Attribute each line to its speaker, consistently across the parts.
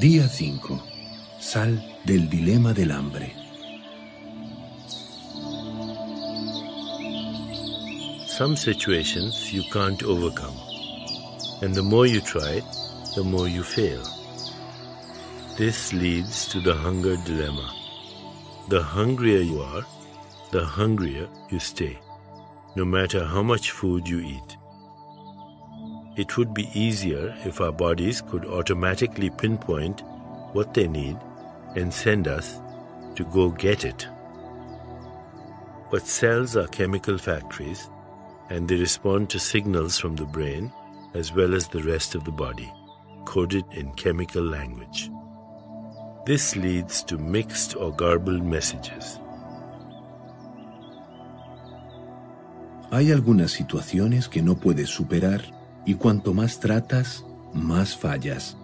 Speaker 1: Día 5. Sal del dilema del hambre.
Speaker 2: Some situations you can't overcome. And the more you try, the more you fail. This leads to the hunger dilemma. The hungrier you are, the hungrier you stay, no matter how much food you eat. It would be easier if our bodies could automatically pinpoint what they need and send us to go get it. But cells are chemical factories and they respond to signals from the brain as well as the rest of the body, coded in chemical language. This leads to mixed or garbled messages.
Speaker 1: Hay algunas situaciones que no puedes superar y cuanto más tratas, más fallas.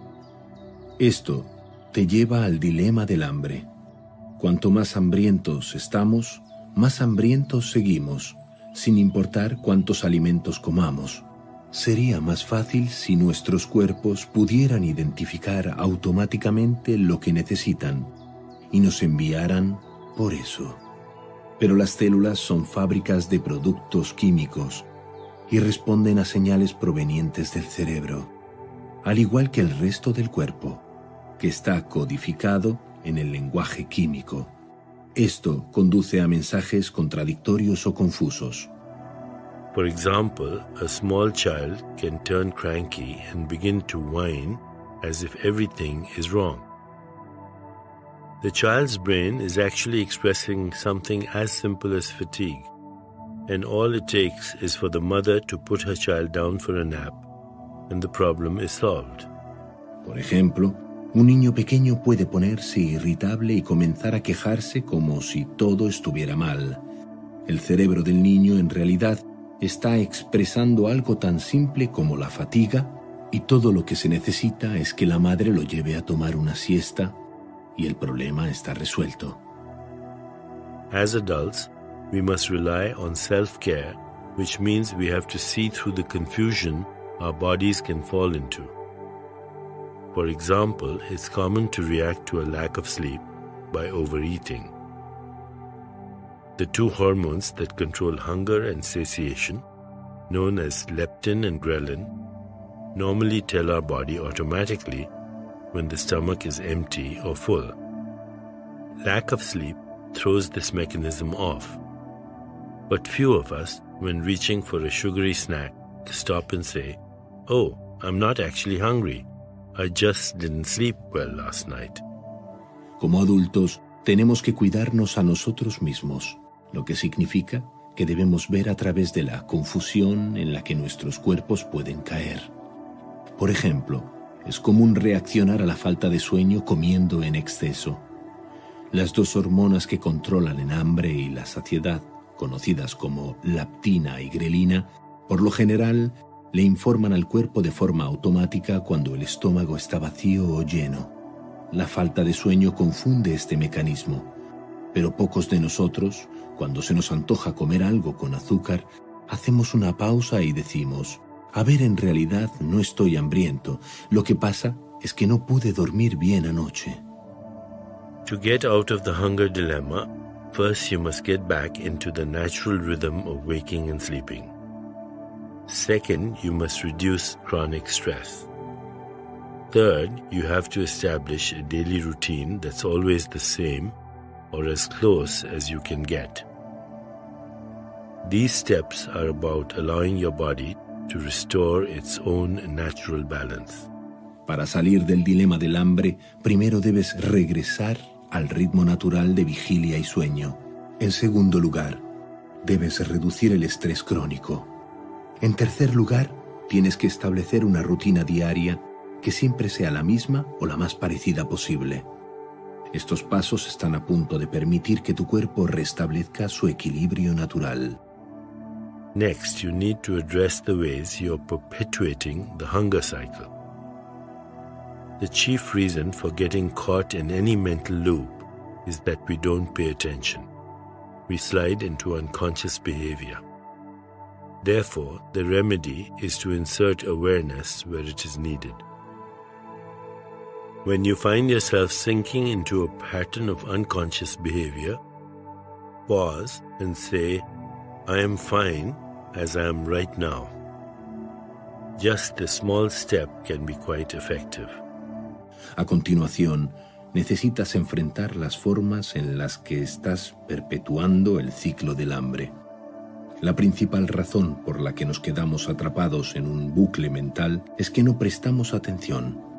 Speaker 1: Esto te lleva al dilema del hambre. Cuanto más hambrientos estamos, más hambrientos seguimos, sin importar cuántos alimentos comamos. Sería más fácil si nuestros cuerpos pudieran identificar automáticamente lo que necesitan y nos enviaran por eso. Pero las células son fábricas de productos químicos y responden a señales provenientes del cerebro, al igual que el resto del cuerpo, que está codificado en el lenguaje químico. Esto conduce a mensajes contradictorios o confusos.
Speaker 2: For example, a small child can turn cranky and begin to whine as if everything is wrong. The child's brain is actually expressing something as simple as fatigue and all it takes is for the mother to put her child down for a nap, and the problem is solved.
Speaker 1: Por ejemplo, un niño pequeño puede ponerse irritable y comenzar a quejarse como si todo estuviera mal. El cerebro del niño en realidad está expresando algo tan simple como la fatiga y todo lo que se necesita es que la madre lo lleve a tomar una siesta y el problema está resuelto.
Speaker 2: As adults, we must rely on self care, which means we have to see through the confusion our bodies can fall into. For example, it's common to react to a lack of sleep by overeating. The two hormones that control hunger and satiation, known as leptin and ghrelin, normally tell our body automatically when the stomach is empty or full. Lack of sleep throws this mechanism off but few of us, when reaching for a sugary snack, stop and say, Oh, I'm not actually hungry. I just didn't sleep well last night.
Speaker 1: Como adultos, tenemos que cuidarnos a nosotros mismos, lo que significa que debemos ver a través de la confusión en la que nuestros cuerpos pueden caer. Por ejemplo, es común reaccionar a la falta de sueño comiendo en exceso. Las dos hormonas que controlan el hambre y la saciedad conocidas como laptina y grelina, por lo general le informan al cuerpo de forma automática cuando el estómago está vacío o lleno. La falta de sueño confunde este mecanismo, pero pocos de nosotros, cuando se nos antoja comer algo con azúcar, hacemos una pausa y decimos, a ver, en realidad no estoy hambriento, lo que pasa es que no pude dormir bien anoche.
Speaker 2: To get out of the hunger dilemma, First, you must get back into the natural rhythm of waking and sleeping. Second, you must reduce chronic stress. Third, you have to establish a daily routine that's always the same or as close as you can get. These steps are about allowing your body to restore its own natural balance.
Speaker 1: Para salir del dilema del hambre, primero debes regresar al ritmo natural de vigilia y sueño. En segundo lugar, debes reducir el estrés crónico. En tercer lugar, tienes que establecer una rutina diaria que siempre sea la misma o la más parecida posible. Estos pasos están a punto de permitir que tu cuerpo restablezca su equilibrio natural.
Speaker 2: Next, you need to address the ways you're perpetuating the hunger cycle. The chief reason for getting caught in any mental loop is that we don't pay attention. We slide into unconscious behavior. Therefore, the remedy is to insert awareness where it is needed. When you find yourself sinking into a pattern of unconscious behavior, pause and say, I am fine as I am right now. Just a small step can be quite effective.
Speaker 1: A continuación, necesitas enfrentar las formas en las que estás perpetuando el ciclo del hambre. La principal razón por la que nos quedamos atrapados en un bucle mental es que no prestamos atención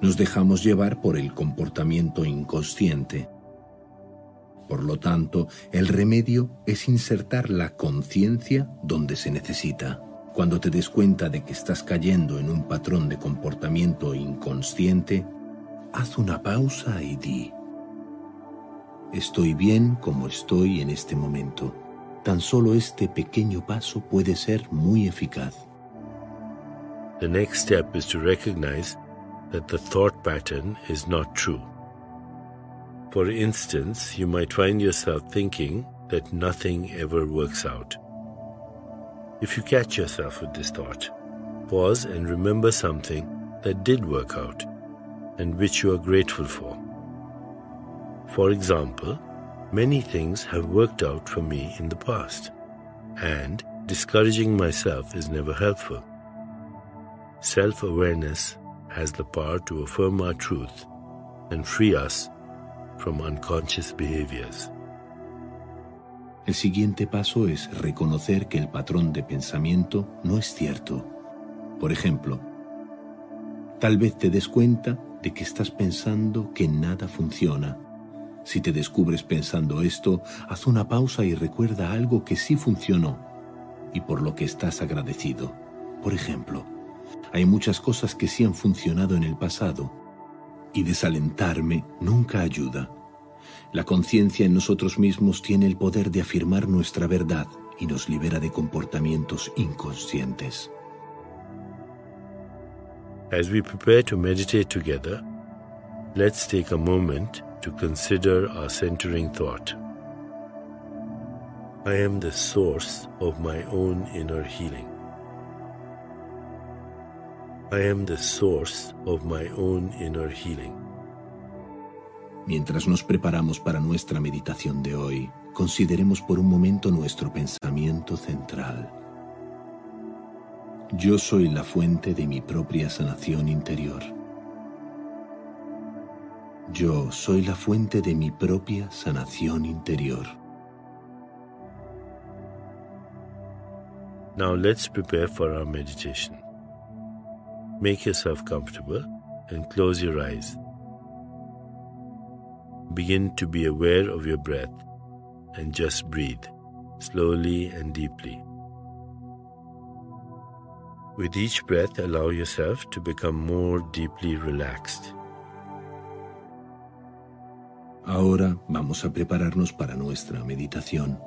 Speaker 1: nos dejamos llevar por el comportamiento inconsciente. Por lo tanto, el remedio es insertar la conciencia donde se necesita. Cuando te des cuenta de que estás cayendo en un patrón de comportamiento inconsciente, haz una pausa y di, estoy bien como estoy en este momento. Tan solo este pequeño paso puede ser muy eficaz.
Speaker 2: The next step is to recognize that the thought pattern is not true. For instance, you might find yourself thinking that nothing ever works out. If you catch yourself with this thought, pause and remember something that did work out and which you are grateful for. For example, many things have worked out for me in the past, and discouraging myself is never helpful. Self awareness has the power to affirm our truth and free us from unconscious behaviors.
Speaker 1: El siguiente paso es reconocer que el patrón de pensamiento no es cierto. Por ejemplo, tal vez te des cuenta de que estás pensando que nada funciona. Si te descubres pensando esto, haz una pausa y recuerda algo que sí funcionó y por lo que estás agradecido. Por ejemplo, hay muchas cosas que sí han funcionado en el pasado y desalentarme nunca ayuda. La conciencia en nosotros mismos tiene el poder de afirmar nuestra verdad y nos libera de comportamientos inconscientes.
Speaker 2: As we prepare to meditate together, let's take a moment to consider our centering thought. I am the source of my own inner healing. I am the source of my own inner healing.
Speaker 1: Mientras nos preparamos para nuestra meditación de hoy, consideremos por un momento nuestro pensamiento central. Yo soy la fuente de mi propia sanación interior. Yo soy la fuente de mi propia sanación interior.
Speaker 2: Now let's prepare for our meditation. Make yourself comfortable and close your eyes. Begin to be aware of your breath and just breathe slowly and deeply. With each breath, allow yourself to become more deeply relaxed.
Speaker 1: Ahora vamos a prepararnos para nuestra meditación.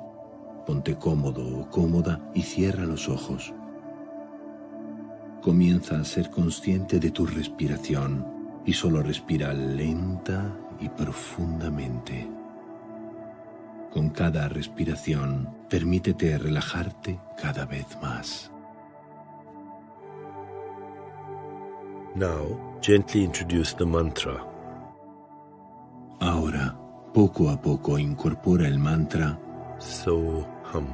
Speaker 1: Ponte cómodo o cómoda y cierra los ojos. Comienza a ser consciente de tu respiración y solo respira lenta y profundamente. Con cada respiración, permítete relajarte cada vez más.
Speaker 2: Now, gently introduce the mantra.
Speaker 1: Ahora, poco a poco incorpora el mantra
Speaker 2: So hum.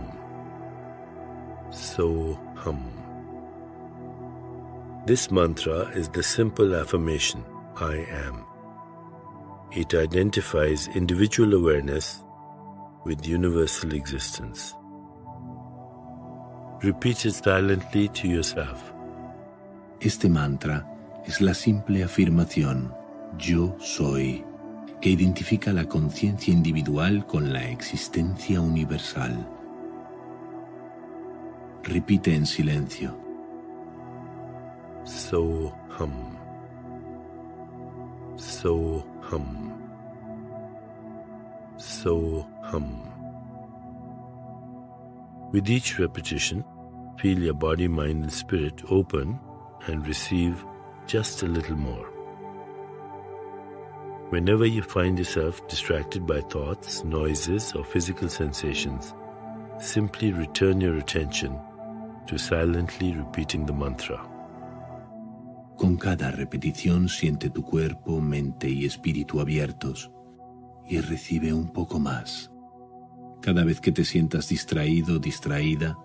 Speaker 2: So hum. This mantra is the simple affirmation I am. It identifies individual awareness with universal existence. Repeat it silently to yourself.
Speaker 1: Este mantra es la simple afirmación yo soy, que identifica la conciencia individual con la existencia universal. Repite en silencio.
Speaker 2: So hum. So hum. So hum. With each repetition, feel your body, mind, and spirit open and receive just a little more. Whenever you find yourself distracted by thoughts, noises, or physical sensations, simply return your attention to silently repeating the mantra.
Speaker 1: Con cada repetición siente tu cuerpo, mente y espíritu abiertos y recibe un poco más. Cada vez que te sientas distraído, distraída,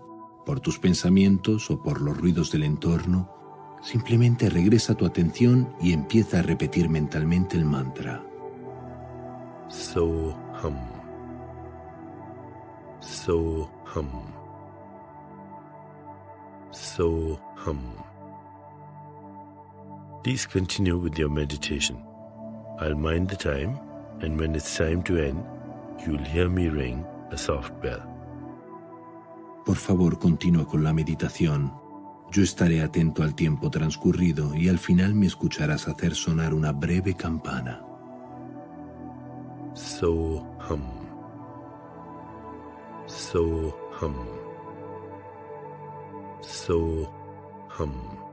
Speaker 1: por tus pensamientos o por los ruidos del entorno, simplemente regresa tu atención y empieza a repetir mentalmente el mantra.
Speaker 2: So hum. So hum. So hum. Please continue with your meditation. I'll mind the time, and when it's time to end, you'll hear me ring a soft bell.
Speaker 1: Por favor, continúa con la meditación. Yo estaré atento al tiempo transcurrido y al final me escucharás hacer sonar una breve campana.
Speaker 2: So hum. So hum. So hum.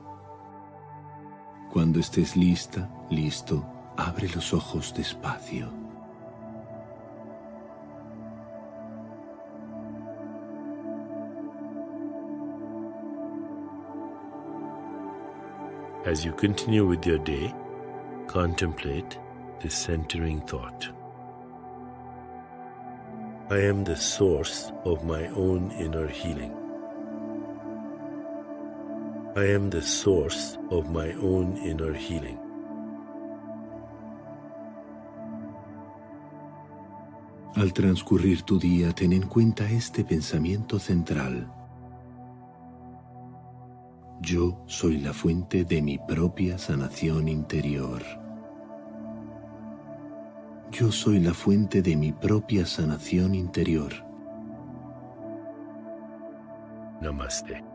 Speaker 1: Cuando estés lista, listo, abre los ojos despacio.
Speaker 2: As you continue with your day, contemplate this centering thought. I am the source of my own inner healing. I am the source of my own inner healing.
Speaker 1: Al transcurrir tu día, ten en cuenta este pensamiento central. Yo soy la fuente de mi propia sanación interior. Yo soy la fuente de mi propia sanación interior.
Speaker 2: Namaste.